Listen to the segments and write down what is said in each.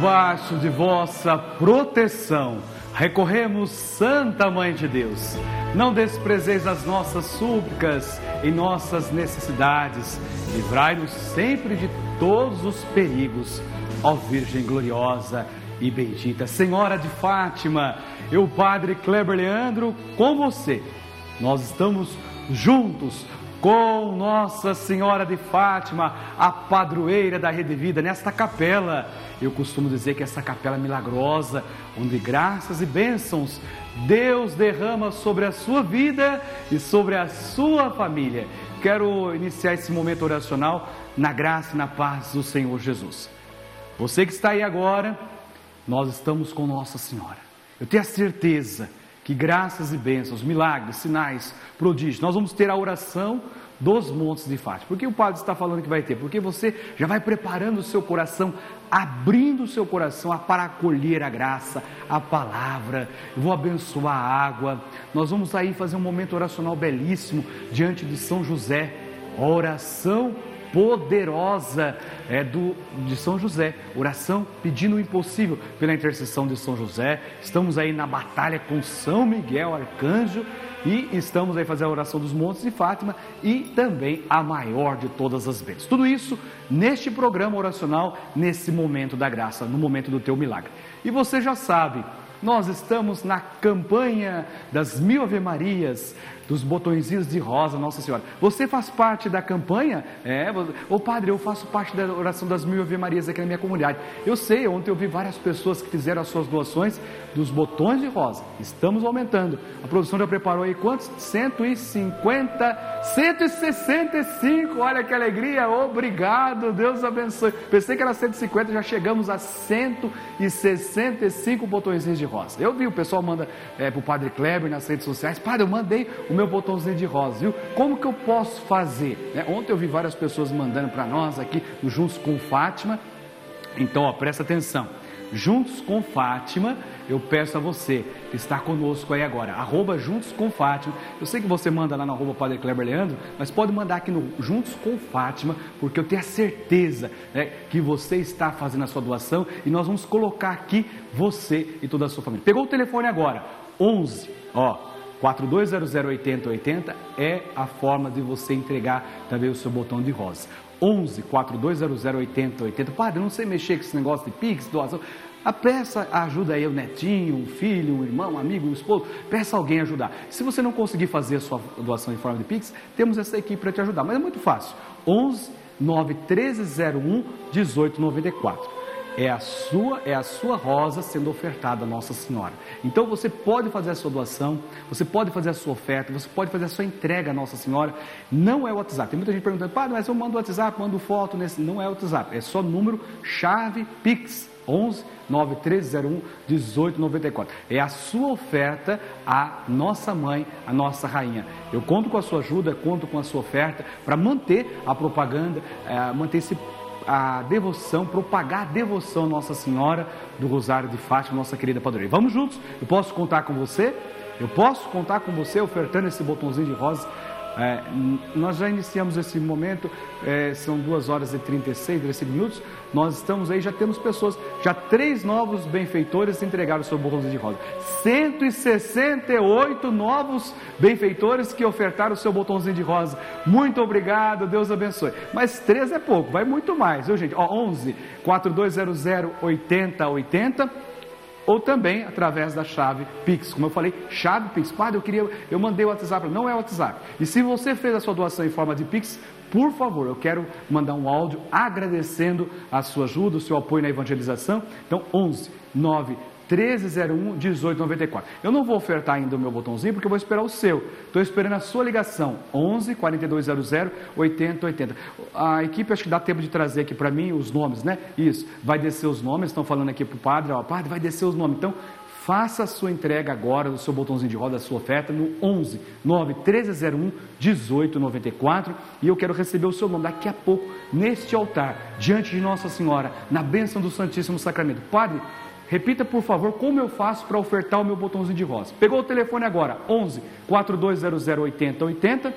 debaixo de vossa proteção. Recorremos, Santa Mãe de Deus. Não desprezeis as nossas súplicas e nossas necessidades. Livrai-nos sempre de todos os perigos, ó Virgem gloriosa e bendita. Senhora de Fátima, eu, Padre Kleber Leandro, com você. Nós estamos juntos com Nossa Senhora de Fátima, a padroeira da Rede Vida, nesta capela. Eu costumo dizer que essa capela é milagrosa, onde graças e bênçãos Deus derrama sobre a sua vida e sobre a sua família. Quero iniciar esse momento oracional na graça e na paz do Senhor Jesus. Você que está aí agora, nós estamos com Nossa Senhora. Eu tenho a certeza que graças e bênçãos, milagres, sinais, prodígios, nós vamos ter a oração dos montes de Fátima. Por que o padre está falando que vai ter? Porque você já vai preparando o seu coração, abrindo o seu coração para acolher a graça, a palavra. Eu vou abençoar a água. Nós vamos aí fazer um momento oracional belíssimo diante de São José. Oração poderosa é, do, de São José. Oração pedindo o impossível pela intercessão de São José. Estamos aí na batalha com São Miguel, arcanjo. E estamos aí fazendo a oração dos montes de Fátima e também a maior de todas as bênçãos. Tudo isso neste programa oracional, nesse momento da graça, no momento do teu milagre. E você já sabe, nós estamos na campanha das mil Ave Marias, dos botõezinhos de rosa, Nossa Senhora. Você faz parte da campanha? É, ô padre, eu faço parte da oração das mil Ave Marias aqui na minha comunidade. Eu sei, ontem eu vi várias pessoas que fizeram as suas doações dos botões de rosa. Estamos aumentando. A produção já preparou aí quantos? 150, 165. Olha que alegria. Obrigado, Deus abençoe. Pensei que era 150, já chegamos a 165 botõezinhos de rosa. Eu vi, o pessoal manda é, para o Padre Kleber nas redes sociais. Padre, eu mandei o meu botãozinho de rosa, viu? Como que eu posso fazer? Né? Ontem eu vi várias pessoas mandando para nós aqui, juntos com Fátima. Então, ó, presta atenção. Juntos com Fátima, eu peço a você que está conosco aí agora, arroba Juntos com Fátima. Eu sei que você manda lá no arroba Padre Kleber Leandro, mas pode mandar aqui no Juntos com Fátima, porque eu tenho a certeza né, que você está fazendo a sua doação e nós vamos colocar aqui você e toda a sua família. Pegou o telefone agora? 11, ó, 42008080 é a forma de você entregar também o seu botão de rosa. 11 42008080. Padre, não sei mexer com esse negócio de Pix, doação. A peça ajuda aí o netinho, um filho, um irmão, um amigo, um esposo. Peça alguém ajudar. Se você não conseguir fazer a sua doação em forma de Pix, temos essa equipe para te ajudar. Mas é muito fácil. 11 91301 1894 é a sua, é a sua rosa sendo ofertada a Nossa Senhora. Então você pode fazer a sua doação, você pode fazer a sua oferta, você pode fazer a sua entrega a Nossa Senhora. Não é o WhatsApp. Tem muita gente perguntando, padre, mas eu mando o WhatsApp, mando foto nesse. Não é o WhatsApp, é só número chave Pix 11 9301 1894. É a sua oferta à nossa mãe, à nossa rainha. Eu conto com a sua ajuda, conto com a sua oferta para manter a propaganda, é, manter esse a devoção, propagar a devoção a Nossa Senhora do Rosário de Fátima, nossa querida padroeira. Vamos juntos? Eu posso contar com você? Eu posso contar com você ofertando esse botãozinho de rosa é, nós já iniciamos esse momento, é, são 2 horas e 36, 35 minutos. Nós estamos aí, já temos pessoas, já três novos benfeitores entregaram o seu botãozinho de rosa. 168 novos benfeitores que ofertaram o seu botãozinho de rosa. Muito obrigado, Deus abençoe. Mas três é pouco, vai muito mais, viu gente? Ó, 11 4200 8080 ou também através da chave Pix. Como eu falei, chave Pix. Padre, eu queria, eu mandei o WhatsApp, não é o WhatsApp. E se você fez a sua doação em forma de Pix, por favor, eu quero mandar um áudio agradecendo a sua ajuda, o seu apoio na evangelização. Então, 11 9 1301 1894. Eu não vou ofertar ainda o meu botãozinho porque eu vou esperar o seu. Estou esperando a sua ligação 11 4200 8080. A equipe acho que dá tempo de trazer aqui para mim os nomes, né? Isso. Vai descer os nomes. Estão falando aqui para o padre, ó, padre, vai descer os nomes. Então Faça a sua entrega agora do seu botãozinho de roda, a sua oferta no 11 9 1301 1894 e eu quero receber o seu nome daqui a pouco neste altar, diante de Nossa Senhora, na bênção do Santíssimo Sacramento. Padre, Repita, por favor, como eu faço para ofertar o meu botãozinho de rosa. Pegou o telefone agora, 11 4200 8080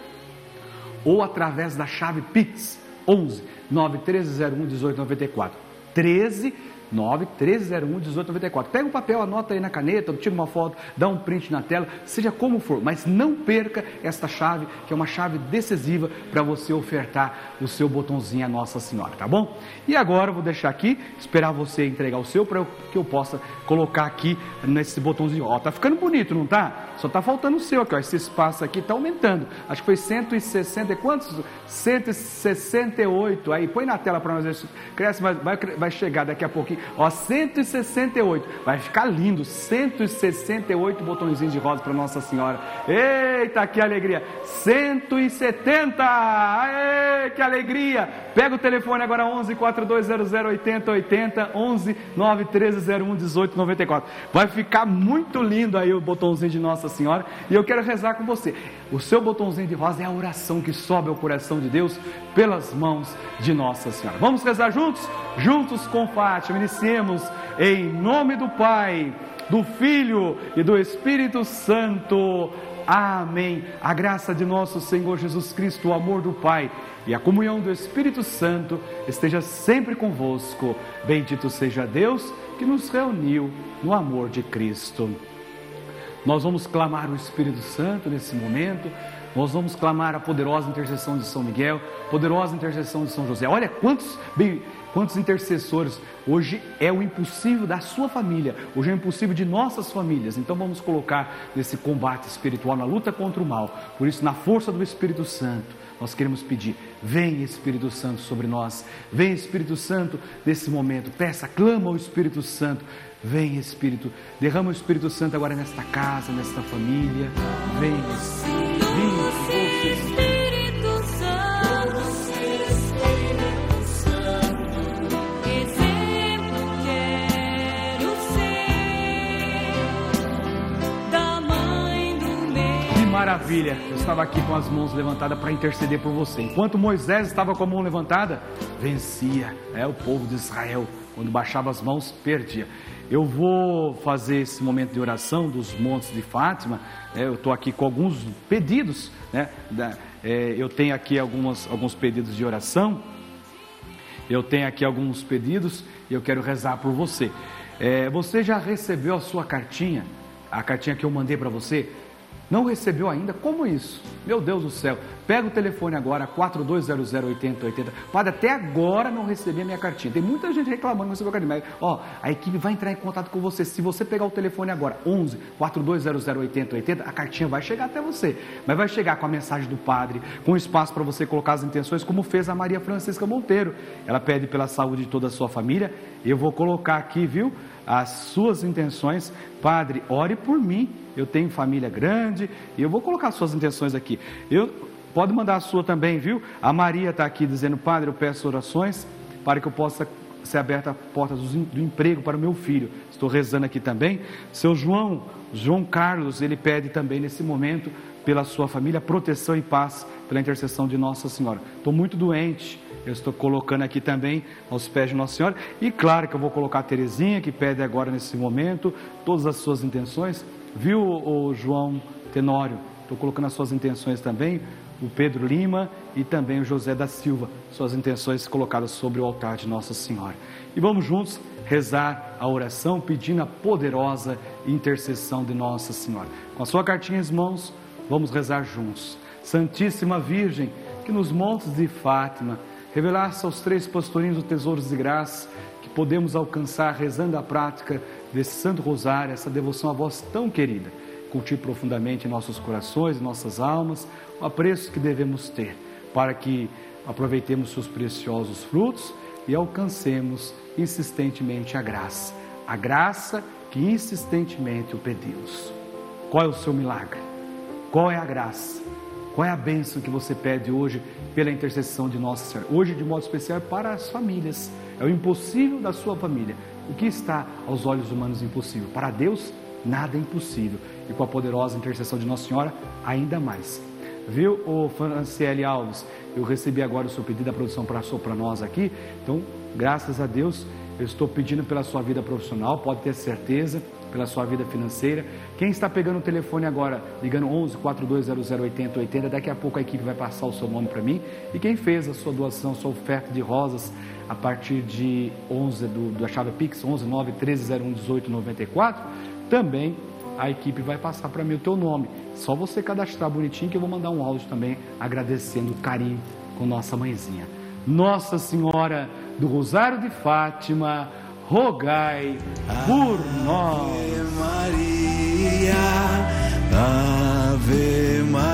ou através da chave Pix, 11 9301 1894. 13 91301 1894. Pega um papel, anota aí na caneta, tira uma foto, dá um print na tela, seja como for, mas não perca esta chave, que é uma chave decisiva para você ofertar o seu botãozinho a Nossa Senhora, tá bom? E agora eu vou deixar aqui, esperar você entregar o seu para que eu possa colocar aqui nesse botãozinho. Ó, tá ficando bonito, não tá? Só tá faltando o seu aqui, ó. Esse espaço aqui tá aumentando. Acho que foi 160 e quantos? 168. Aí põe na tela para nós ver se cresce, mas vai, vai chegar daqui a pouquinho. Ó, 168. Vai ficar lindo. 168 botõezinhos de rosa para Nossa Senhora. Eita, que alegria! 170! Aê, que alegria! Pega o telefone agora 11 4200 8080 11 91301 1894. Vai ficar muito lindo aí o botãozinho de Nossa Senhora e eu quero rezar com você. O seu botãozinho de rosa é a oração que sobe ao coração de Deus pelas mãos de Nossa Senhora. Vamos rezar juntos? Juntos com Fátima. Iniciemos em nome do Pai, do Filho e do Espírito Santo. Amém. A graça de nosso Senhor Jesus Cristo, o amor do Pai e a comunhão do Espírito Santo esteja sempre convosco. Bendito seja Deus que nos reuniu no amor de Cristo. Nós vamos clamar o Espírito Santo nesse momento. Nós vamos clamar a poderosa intercessão de São Miguel, poderosa intercessão de São José. Olha quantos, quantos intercessores. Hoje é o impossível da sua família, hoje é o impossível de nossas famílias. Então vamos colocar nesse combate espiritual, na luta contra o mal. Por isso, na força do Espírito Santo, nós queremos pedir: vem Espírito Santo sobre nós, vem Espírito Santo nesse momento. Peça, clama ao Espírito Santo. Vem Espírito, derrama o Espírito Santo agora nesta casa, nesta família. Vem Espírito, vem maravilha! Eu estava aqui com as mãos levantadas para interceder por você. Enquanto Moisés estava com a mão levantada, vencia é o povo de Israel. Quando baixava as mãos, perdia. Eu vou fazer esse momento de oração dos montes de Fátima. né? eu estou aqui com alguns pedidos. Né? É, eu tenho aqui algumas, alguns pedidos de oração. Eu tenho aqui alguns pedidos e eu quero rezar por você. É, você já recebeu a sua cartinha? A cartinha que eu mandei para você? Não recebeu ainda? Como isso? Meu Deus do céu. Pega o telefone agora, 42008080. Padre, até agora não recebi a minha cartinha. Tem muita gente reclamando que recebeu a cartinha. Ó, a equipe vai entrar em contato com você. Se você pegar o telefone agora, 11 42008080, a cartinha vai chegar até você. Mas vai chegar com a mensagem do padre, com espaço para você colocar as intenções, como fez a Maria Francisca Monteiro. Ela pede pela saúde de toda a sua família. Eu vou colocar aqui, viu, as suas intenções. Padre, ore por mim. Eu tenho família grande e eu vou colocar as suas intenções aqui. Eu pode mandar a sua também, viu? A Maria está aqui dizendo, Padre, eu peço orações para que eu possa ser aberta a porta do emprego para o meu filho. Estou rezando aqui também. Seu João, João Carlos, ele pede também nesse momento pela sua família proteção e paz pela intercessão de Nossa Senhora. Estou muito doente. Eu estou colocando aqui também aos pés de Nossa Senhora. E claro que eu vou colocar a Terezinha, que pede agora nesse momento todas as suas intenções. Viu, o João Tenório? Estou colocando as suas intenções também. O Pedro Lima e também o José da Silva. Suas intenções colocadas sobre o altar de Nossa Senhora. E vamos juntos rezar a oração pedindo a poderosa intercessão de Nossa Senhora. Com a sua cartinha em mãos, vamos rezar juntos. Santíssima Virgem, que nos montes de Fátima revelasse aos três pastorinhos os tesouros de graça que podemos alcançar rezando a prática desse Santo Rosário, essa devoção a vós tão querida. Cultive profundamente nossos corações, nossas almas, o apreço que devemos ter para que aproveitemos seus preciosos frutos e alcancemos insistentemente a graça. A graça que insistentemente o pedimos. Qual é o seu milagre? Qual é a graça? Qual é a bênção que você pede hoje pela intercessão de Nossa Senhora? Hoje, de modo especial, para as famílias. É o impossível da sua família. O que está aos olhos humanos impossível? Para Deus, nada é impossível. E com a poderosa intercessão de Nossa Senhora, ainda mais. Viu, o Franciele Alves? Eu recebi agora o seu pedido da produção para para nós aqui. Então, graças a Deus, eu estou pedindo pela sua vida profissional, pode ter certeza. pela sua vida financeira. Quem está pegando o telefone agora, ligando 11 4200 8080, daqui a pouco a equipe vai passar o seu nome para mim. E quem fez a sua doação, sua oferta de rosas a partir de 11 do, da chave Pix 11 9 1301 18 94, também a equipe vai passar para mim o teu nome. Só você cadastrar bonitinho que eu vou mandar um áudio também agradecendo o carinho com nossa mãezinha. Nossa Senhora do Rosário de Fátima, rogai por nós. Maria, Ave Maria,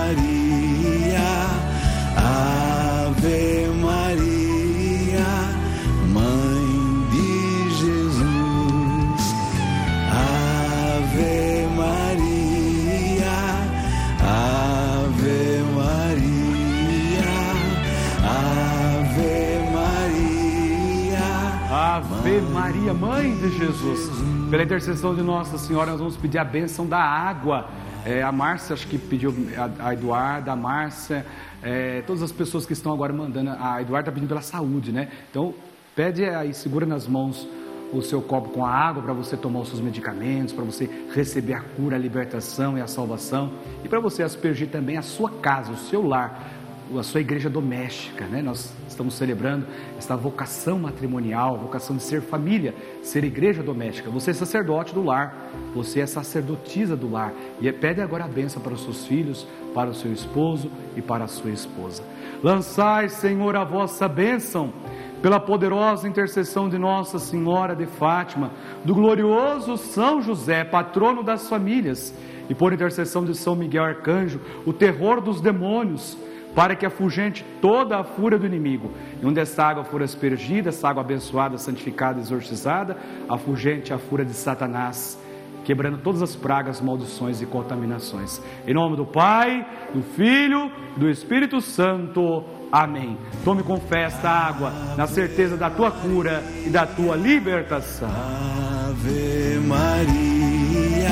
Maria, Mãe de Jesus. Pela intercessão de Nossa Senhora, nós vamos pedir a bênção da água. É, a Márcia, acho que pediu, a, Eduarda, a Márcia, é, todas as pessoas que estão agora mandando. A Eduarda está pedindo pela saúde, né? Então, pede aí, segura nas mãos o seu copo com a água para você tomar os seus medicamentos, para você receber a cura, a libertação e a salvação. E para você aspergir também a sua casa, o seu lar, a sua igreja doméstica, né? Nós estamos celebrando esta vocação matrimonial, vocação de ser família, ser igreja doméstica. Você é sacerdote do lar, você é sacerdotisa do lar e pede agora a bênção para os seus filhos, para o seu esposo e para a sua esposa. Lançai, Senhor, a vossa bênção pela poderosa intercessão de Nossa Senhora de Fátima, do glorioso São José, patrono das famílias, e por intercessão de São Miguel Arcanjo, o terror dos demônios, para que afugente toda a fúria do inimigo. E onde essa água for aspergida, essa água abençoada, santificada, exorcizada, afugente a fúria de Satanás, quebrando todas as pragas, maldições e contaminações. Em nome do Pai, do Filho do Espírito Santo. Amém. Tome com fé esta água, na certeza da tua cura e da tua libertação. Ave Maria,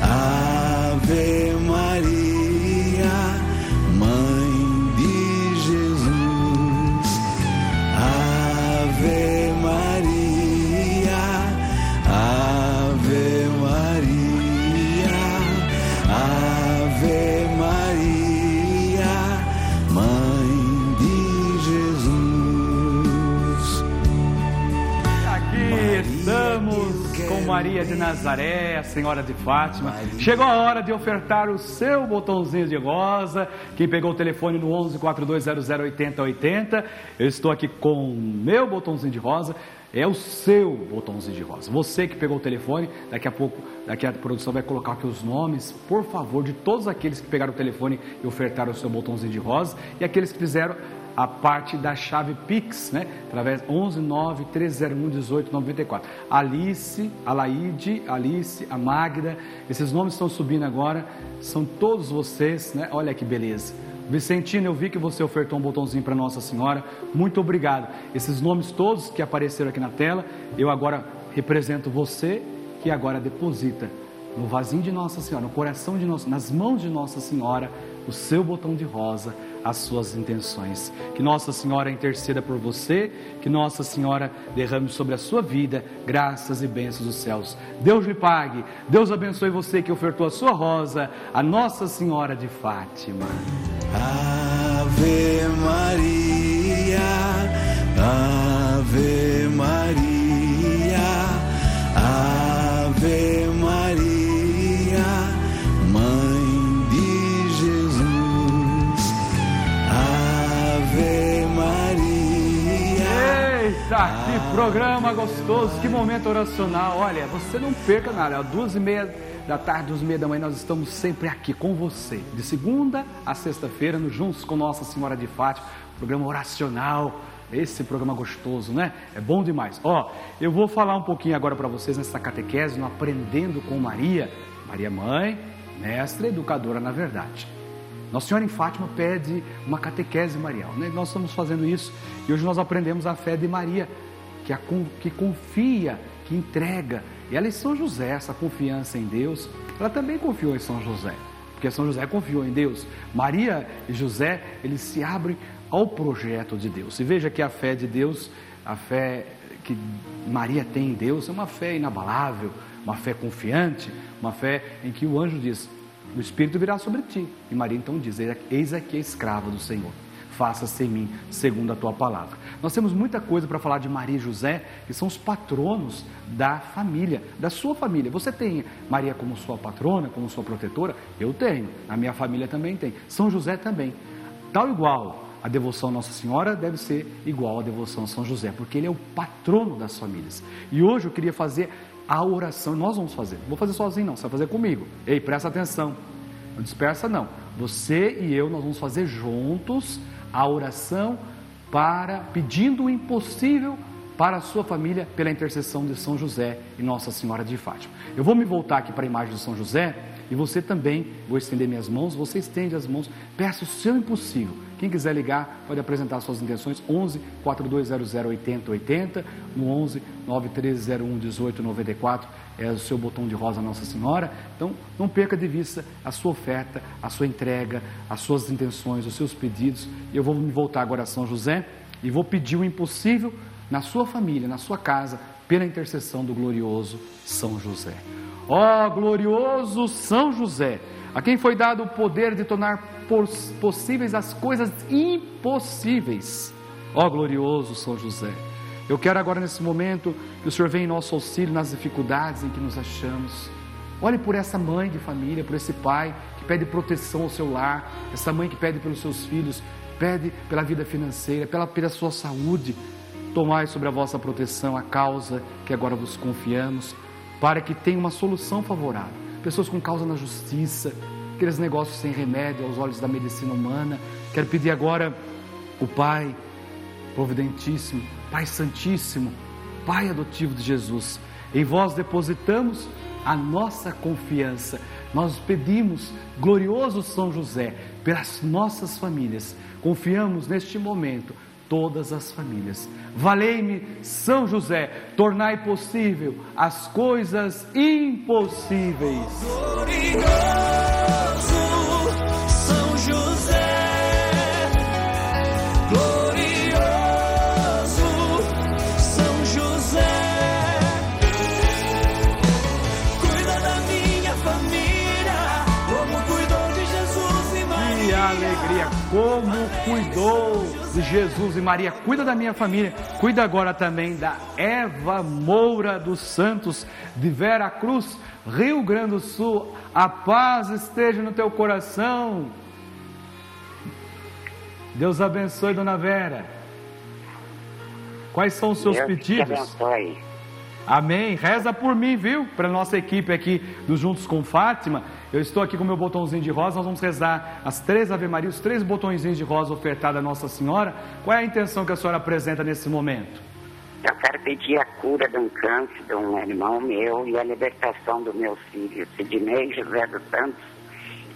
Ave Maria, Maria de Nazaré, a Senhora de Fátima. Chegou a hora de ofertar o seu botãozinho de rosa. Quem pegou o telefone no 11 4200 8080, eu estou aqui com o meu botãozinho de rosa. É o seu botãozinho de rosa. Você que pegou o telefone, daqui a pouco, daqui a produção vai colocar aqui os nomes, por favor, de todos aqueles que pegaram o telefone e ofertaram o seu botãozinho de rosa e aqueles que fizeram a parte da chave Pix, né? Através 11 9 1301 18 94. Alice, a Laide, Alice, a Magda, esses nomes estão subindo agora, são todos vocês, né? Olha que beleza. Vicentino, eu vi que você ofertou um botãozinho para Nossa Senhora. Muito obrigado. Esses nomes todos que apareceram aqui na tela, eu agora represento você que agora deposita no vasinho de Nossa Senhora, no coração de Nossa, nas mãos de Nossa Senhora, o seu botão de rosa, as suas intenções. Que Nossa Senhora interceda por você, que Nossa Senhora derrame sobre a sua vida graças e bênçãos dos céus. Deus lhe pague, Deus abençoe você que ofertou a sua rosa, a Nossa Senhora de Fátima. Ave Maria, Ave Maria, Ave Maria, programa gostoso, que momento oracional. Olha, você não perca nada, às duas e meia da tarde, duas e meia da manhã, nós estamos sempre aqui com você. De segunda a sexta-feira, juntos com Nossa Senhora de Fátima, programa oracional. Esse programa gostoso, né? É bom demais. Ó, eu vou falar um pouquinho agora para vocês nessa catequese, no Aprendendo com Maria. Maria Mãe, mestra, educadora na verdade. Nossa Senhora em Fátima pede uma catequese marial. Né? Nós estamos fazendo isso e hoje nós aprendemos a fé de Maria, que, a, que confia, que entrega. E ela é São José, essa confiança em Deus, ela também confiou em São José, porque São José confiou em Deus. Maria e José, eles se abrem ao projeto de Deus. E veja que a fé de Deus, a fé que Maria tem em Deus, é uma fé inabalável, uma fé confiante, uma fé em que o anjo diz: O Espírito virá sobre ti. E Maria então diz: Eis aqui a escrava do Senhor. Faça-se em mim segundo a tua palavra. Nós temos muita coisa para falar de Maria e José, que são os patronos da família, da sua família. Você tem Maria como sua patrona, como sua protetora? Eu tenho. A minha família também tem. São José também. Tal igual a devoção a Nossa Senhora deve ser igual à devoção a São José, porque ele é o patrono das famílias. E hoje eu queria fazer a oração, nós vamos fazer. Não vou fazer sozinho não, você vai fazer comigo. Ei, presta atenção. Não dispersa não. Você e eu nós vamos fazer juntos a oração para pedindo o impossível para a sua família pela intercessão de São José e Nossa Senhora de Fátima. Eu vou me voltar aqui para a imagem de São José e você também, vou estender minhas mãos, você estende as mãos, peça o seu impossível. Quem quiser ligar, pode apresentar suas intenções, 11 4200 8080, no 11 9301 1894, é o seu botão de rosa Nossa Senhora. Então, não perca de vista a sua oferta, a sua entrega, as suas intenções, os seus pedidos. Eu vou me voltar agora a São José e vou pedir o impossível na sua família, na sua casa, pela intercessão do glorioso São José. Ó glorioso São José, a quem foi dado o poder de tornar pos- possíveis as coisas impossíveis. Ó glorioso São José, eu quero agora nesse momento que o Senhor venha em nosso auxílio nas dificuldades em que nos achamos. Olhe por essa mãe de família, por esse pai que pede proteção ao seu lar, essa mãe que pede pelos seus filhos, pede pela vida financeira, pela, pela sua saúde. Tomai sobre a vossa proteção a causa que agora vos confiamos, para que tenha uma solução favorável. Pessoas com causa na justiça, aqueles negócios sem remédio aos olhos da medicina humana. Quero pedir agora o Pai providentíssimo, Pai Santíssimo, Pai adotivo de Jesus. Em vós depositamos a nossa confiança. Nós pedimos, glorioso São José, pelas nossas famílias. Confiamos neste momento todas as famílias. Valei-me, São José, tornai possível as coisas impossíveis. Como cuidou de Jesus e Maria. Cuida da minha família. Cuida agora também da Eva Moura dos Santos, de Vera Cruz, Rio Grande do Sul. A paz esteja no teu coração. Deus abençoe, dona Vera. Quais são os seus Deus pedidos? abençoe. Amém. Reza por mim, viu? Para nossa equipe aqui do Juntos com Fátima. Eu estou aqui com meu botãozinho de rosa. Nós vamos rezar as três Ave Maria, os três botõezinhos de rosa ofertados a Nossa Senhora. Qual é a intenção que a senhora apresenta nesse momento? Eu quero pedir a cura de um câncer de um irmão meu e a libertação do meu filho, Sidney José dos Santos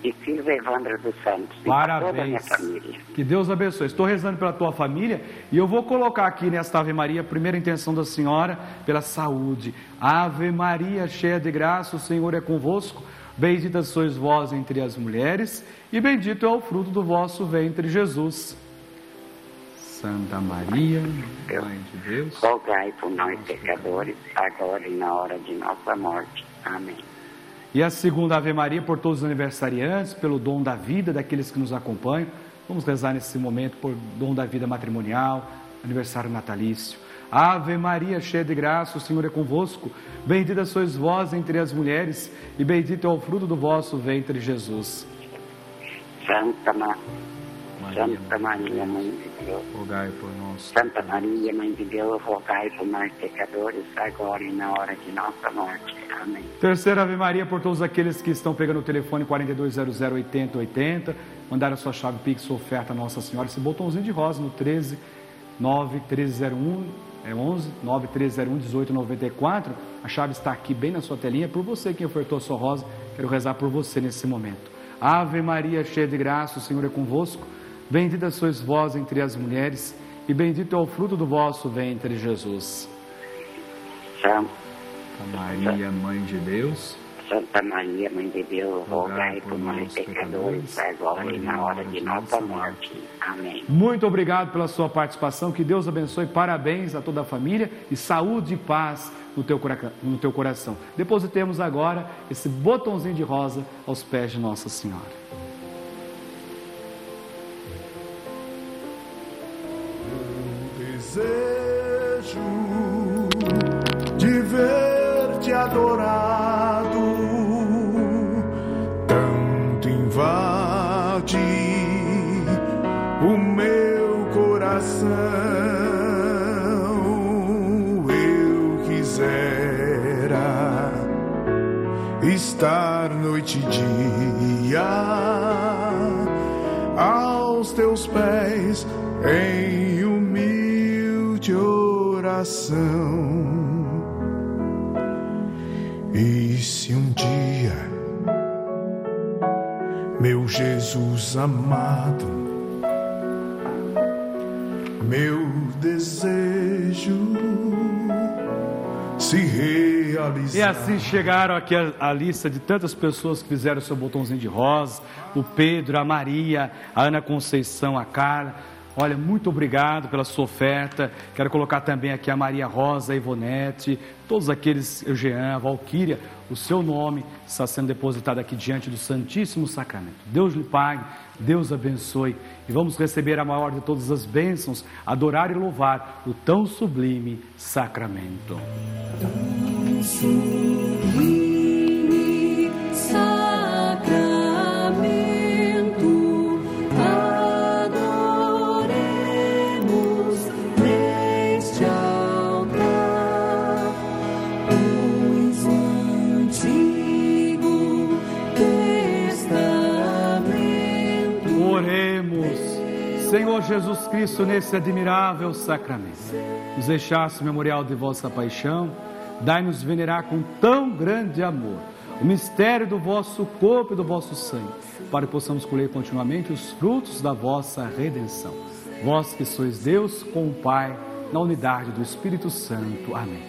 e filho Evandro dos Santos. Parabéns. família. Que Deus abençoe. Estou rezando pela tua família e eu vou colocar aqui nesta Ave Maria a primeira intenção da senhora pela saúde. Ave Maria, cheia de graça, o Senhor é convosco. Bendita sois vós entre as mulheres e bendito é o fruto do vosso ventre, Jesus. Santa Maria, Mãe de Deus. Rogai por nós pecadores, agora e na hora de nossa morte. Amém. E a segunda Ave Maria por todos os aniversariantes, pelo dom da vida daqueles que nos acompanham. Vamos rezar nesse momento por dom da vida matrimonial, aniversário natalício. Ave Maria, cheia de graça, o Senhor é convosco. Bendita sois vós entre as mulheres, e bendito é o fruto do vosso ventre, Jesus. Santa, Ma... Maria, Santa Maria, Mãe de Deus. rogai por nós. Santa Maria, Mãe de Deus, rogai por nós pecadores, agora e na hora de nossa morte. Amém. Terceira Ave Maria por todos aqueles que estão pegando o telefone 4200 8080, mandaram a sua chave Pix, sua oferta Nossa Senhora, esse botãozinho de rosa no 13 9301 é 11 9301 1894. A chave está aqui bem na sua telinha. Por você que ofertou a sua rosa, quero rezar por você nesse momento. Ave Maria, cheia de graça, o Senhor é convosco. Bendita sois vós entre as mulheres, e bendito é o fruto do vosso ventre, Jesus. Santa Maria, Mãe de Deus. Santa Maria, Mãe de Deus, rogai por nós pecadores, agora e na hora de nossa morte. Amém. Muito obrigado pela sua participação. Que Deus abençoe. Parabéns a toda a família e saúde e paz no teu, no teu coração. Depositemos agora esse botãozinho de rosa aos pés de Nossa Senhora. Estar noite e dia aos teus pés em humilde oração. E se um dia, meu Jesus amado, meu desejo se realizar. E assim chegaram aqui a, a lista de tantas pessoas que fizeram seu botãozinho de rosa: o Pedro, a Maria, a Ana Conceição, a Carla. Olha, muito obrigado pela sua oferta. Quero colocar também aqui a Maria Rosa, a Ivonete, todos aqueles, o Jean, a Valquíria, o seu nome está sendo depositado aqui diante do Santíssimo Sacramento. Deus lhe pague, Deus abençoe e vamos receber a maior de todas as bênçãos, adorar e louvar o tão sublime sacramento. Cristo, nesse admirável sacramento, nos deixasse memorial de vossa paixão, dai-nos venerar com tão grande amor o mistério do vosso corpo e do vosso sangue, para que possamos colher continuamente os frutos da vossa redenção. Vós que sois Deus com o Pai, na unidade do Espírito Santo. Amém.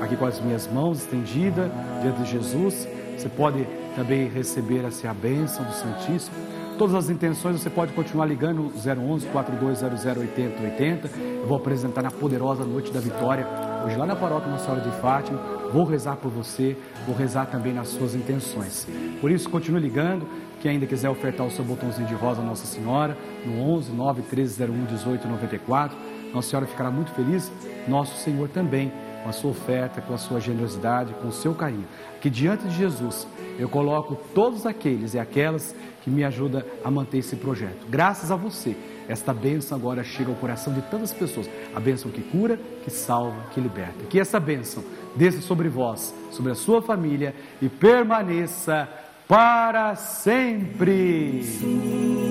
Aqui com as minhas mãos estendidas diante de Jesus, você pode também receber essa bênção do Santíssimo. Todas as intenções você pode continuar ligando 011 4200 8080. Eu vou apresentar na poderosa noite da vitória, hoje lá na paróquia Nossa Senhora de Fátima. Vou rezar por você, vou rezar também nas suas intenções. Por isso, continue ligando. Quem ainda quiser ofertar o seu botãozinho de rosa Nossa Senhora, no 11 9 1301 1894. Nossa Senhora ficará muito feliz, nosso Senhor também, com a sua oferta, com a sua generosidade, com o seu carinho. Que diante de Jesus eu coloco todos aqueles e aquelas que me ajudam a manter esse projeto. Graças a você, esta bênção agora chega ao coração de tantas pessoas. A bênção que cura, que salva, que liberta. Que essa bênção desça sobre vós, sobre a sua família e permaneça para sempre. Sublime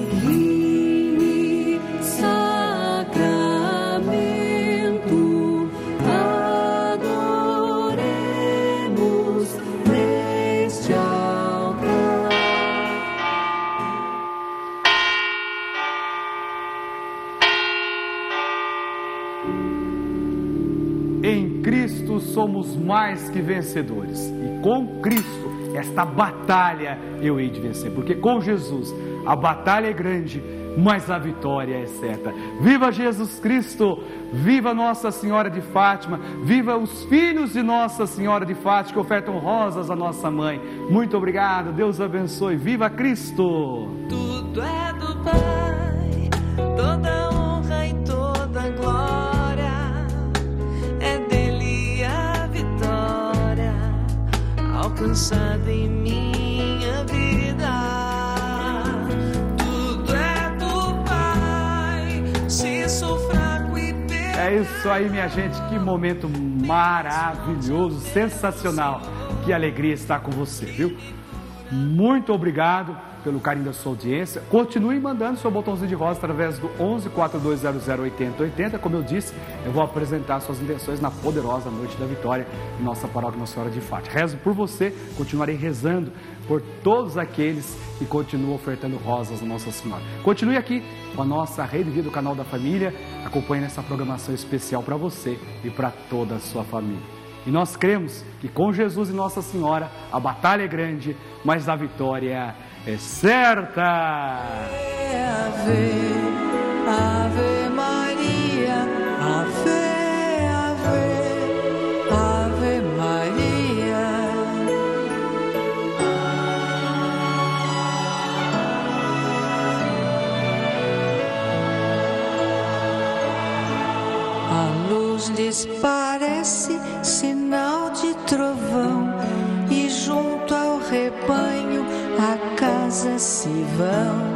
somos mais que vencedores. E com Cristo, esta batalha eu hei de vencer. Porque com Jesus, a batalha é grande, mas a vitória é certa. Viva Jesus Cristo! Viva Nossa Senhora de Fátima! Viva os filhos de Nossa Senhora de Fátima que ofertam rosas à nossa mãe. Muito obrigado, Deus abençoe. Viva Cristo! Tudo é do Pai, toda alcançada em minha vida. Tudo é Pai, se sou fraco e perdido. É isso aí, minha gente. Que momento maravilhoso, sensacional. Que alegria estar com você, viu? Muito obrigado pelo carinho da sua audiência. Continue mandando seu botãozinho de rosa através do 11 4200 8080. Como eu disse, eu vou apresentar suas intenções na poderosa Noite da Vitória em nossa paróquia Nossa Senhora de Fátima. Rezo por você, continuarei rezando por todos aqueles que continuam ofertando rosas a Nossa Senhora. Continue aqui com a nossa Rede Vida, o canal da família, acompanhando essa programação especial para você e para toda a sua família. E nós cremos que com Jesus e Nossa Senhora a batalha é grande, mas a vitória é certa. Ave, Ave Maria, Ave, Ave, Ave Maria. A luz lhes e